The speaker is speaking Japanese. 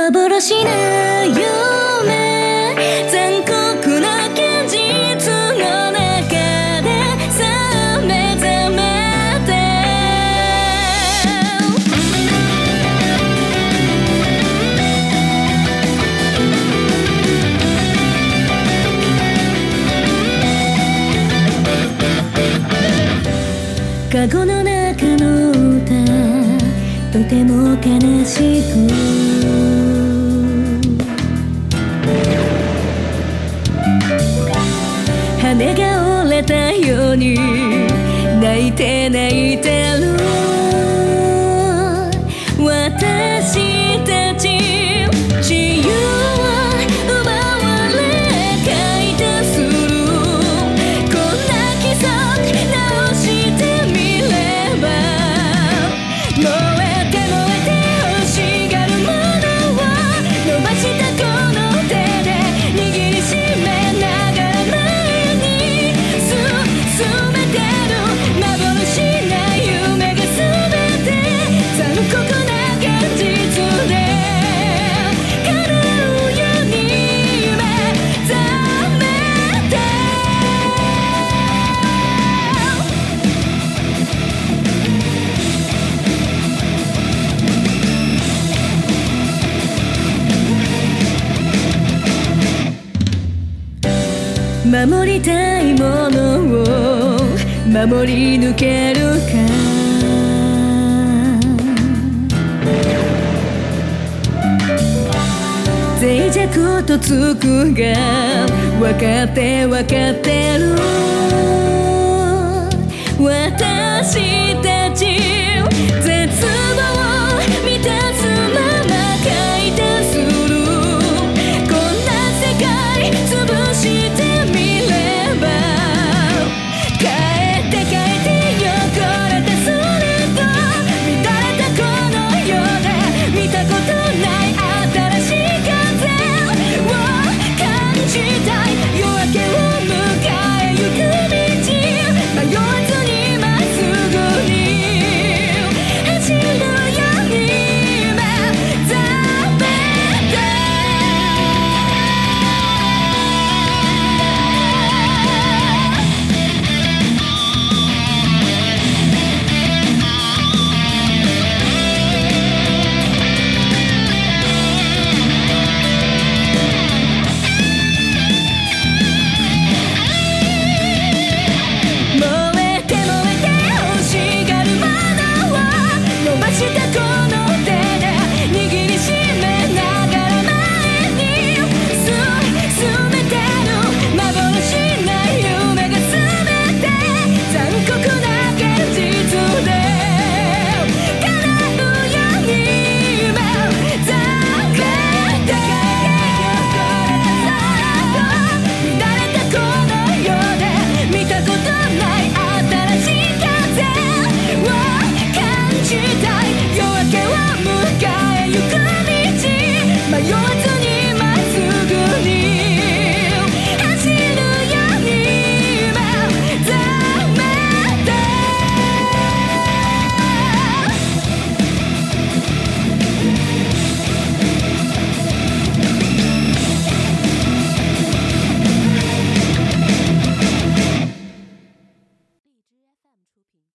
幻の夢残酷な現実の中でさあ目覚めてカゴの中の歌。とても悲しく羽が折れたように泣いて泣いてる。私たち守りたいものを守り抜けるか。脆弱とつくが分かって分かってる。私たち絶